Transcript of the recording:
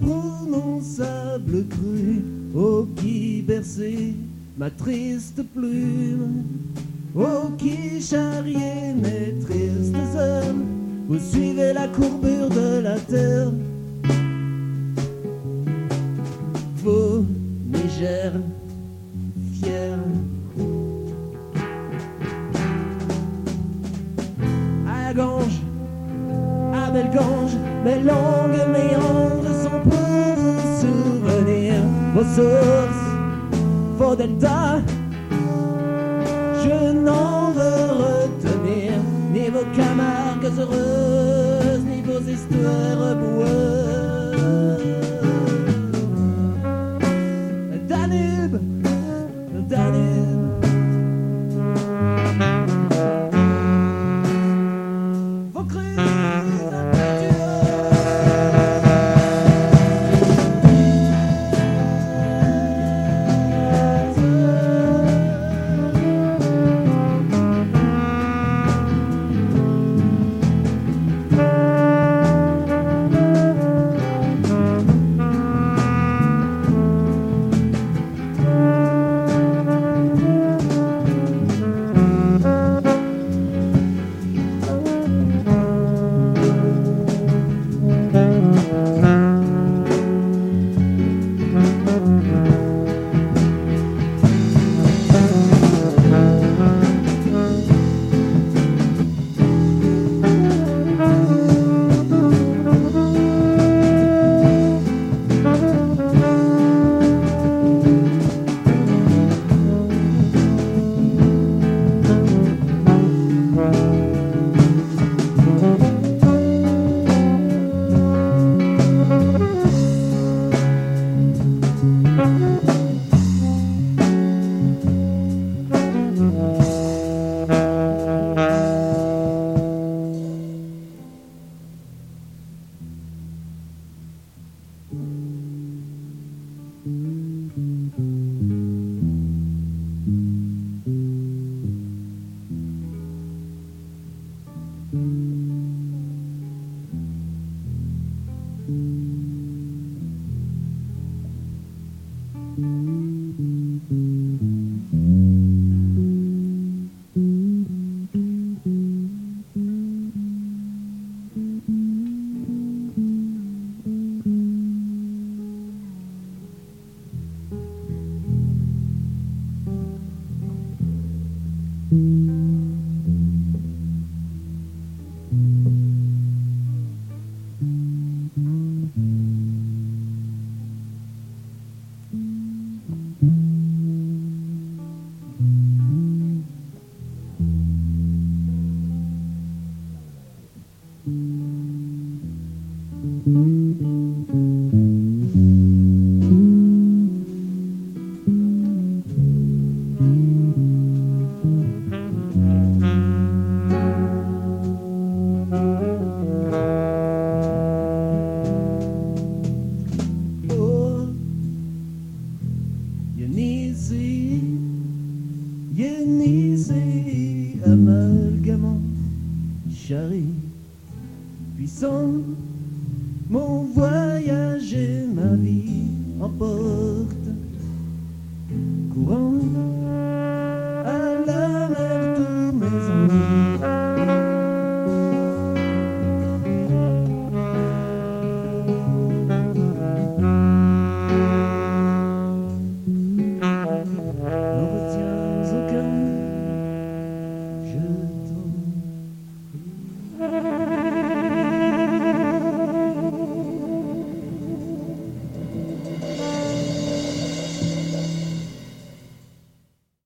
imprononçable cru, oh qui berçait ma triste plume, oh qui charriait mes tristes hommes. Vous suivez la courbure de la terre. Vos légères, vos sources, vos deltas. Je n'en veux retenir ni vos camargues heureuses, ni vos histoires boueuses. Oh, amalgamant, charrie, puissant, mon voyage et ma vie emporte, courant